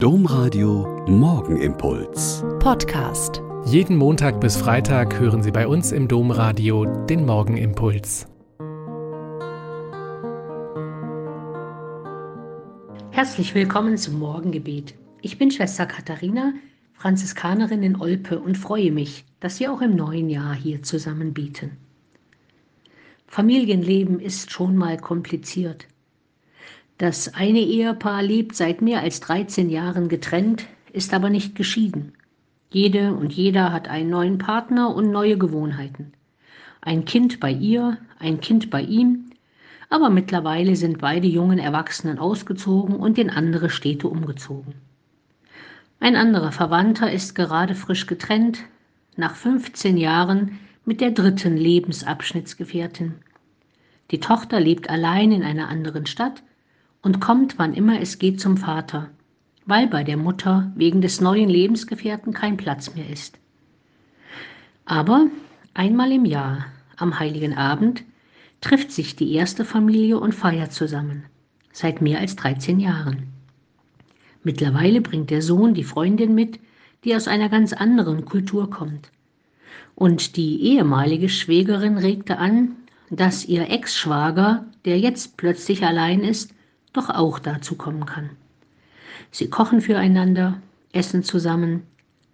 Domradio Morgenimpuls. Podcast. Jeden Montag bis Freitag hören Sie bei uns im Domradio den Morgenimpuls. Herzlich willkommen zum Morgengebet. Ich bin Schwester Katharina, Franziskanerin in Olpe und freue mich, dass wir auch im neuen Jahr hier zusammen beten. Familienleben ist schon mal kompliziert. Das eine Ehepaar lebt seit mehr als 13 Jahren getrennt, ist aber nicht geschieden. Jede und jeder hat einen neuen Partner und neue Gewohnheiten. Ein Kind bei ihr, ein Kind bei ihm, aber mittlerweile sind beide jungen Erwachsenen ausgezogen und in andere Städte umgezogen. Ein anderer Verwandter ist gerade frisch getrennt, nach 15 Jahren mit der dritten Lebensabschnittsgefährtin. Die Tochter lebt allein in einer anderen Stadt und kommt, wann immer es geht, zum Vater, weil bei der Mutter wegen des neuen Lebensgefährten kein Platz mehr ist. Aber einmal im Jahr, am heiligen Abend, trifft sich die erste Familie und feiert zusammen, seit mehr als 13 Jahren. Mittlerweile bringt der Sohn die Freundin mit, die aus einer ganz anderen Kultur kommt. Und die ehemalige Schwägerin regte an, dass ihr Ex-Schwager, der jetzt plötzlich allein ist, doch auch dazu kommen kann. Sie kochen füreinander, essen zusammen,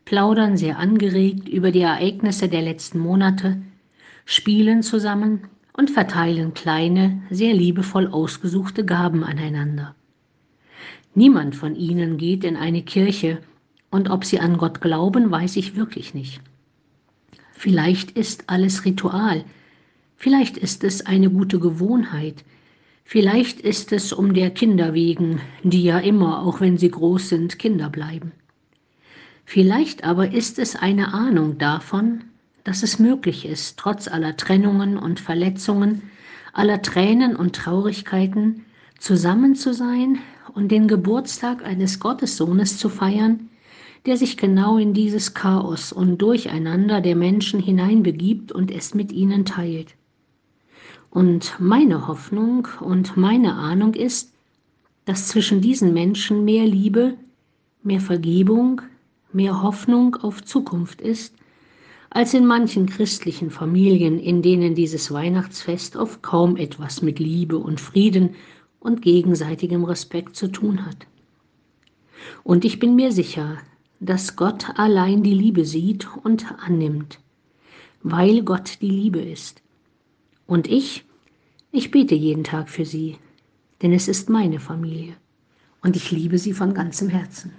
plaudern sehr angeregt über die Ereignisse der letzten Monate, spielen zusammen und verteilen kleine, sehr liebevoll ausgesuchte Gaben aneinander. Niemand von ihnen geht in eine Kirche, und ob sie an Gott glauben, weiß ich wirklich nicht. Vielleicht ist alles Ritual, vielleicht ist es eine gute Gewohnheit, Vielleicht ist es um der Kinder wegen, die ja immer, auch wenn sie groß sind, Kinder bleiben. Vielleicht aber ist es eine Ahnung davon, dass es möglich ist, trotz aller Trennungen und Verletzungen, aller Tränen und Traurigkeiten, zusammen zu sein und den Geburtstag eines Gottessohnes zu feiern, der sich genau in dieses Chaos und Durcheinander der Menschen hineinbegibt und es mit ihnen teilt. Und meine Hoffnung und meine Ahnung ist, dass zwischen diesen Menschen mehr Liebe, mehr Vergebung, mehr Hoffnung auf Zukunft ist, als in manchen christlichen Familien, in denen dieses Weihnachtsfest oft kaum etwas mit Liebe und Frieden und gegenseitigem Respekt zu tun hat. Und ich bin mir sicher, dass Gott allein die Liebe sieht und annimmt, weil Gott die Liebe ist. Und ich, ich bete jeden Tag für sie, denn es ist meine Familie und ich liebe sie von ganzem Herzen.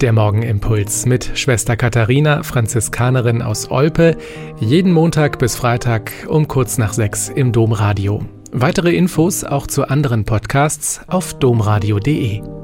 Der Morgenimpuls mit Schwester Katharina, Franziskanerin aus Olpe, jeden Montag bis Freitag um kurz nach sechs im Domradio. Weitere Infos auch zu anderen Podcasts auf domradio.de.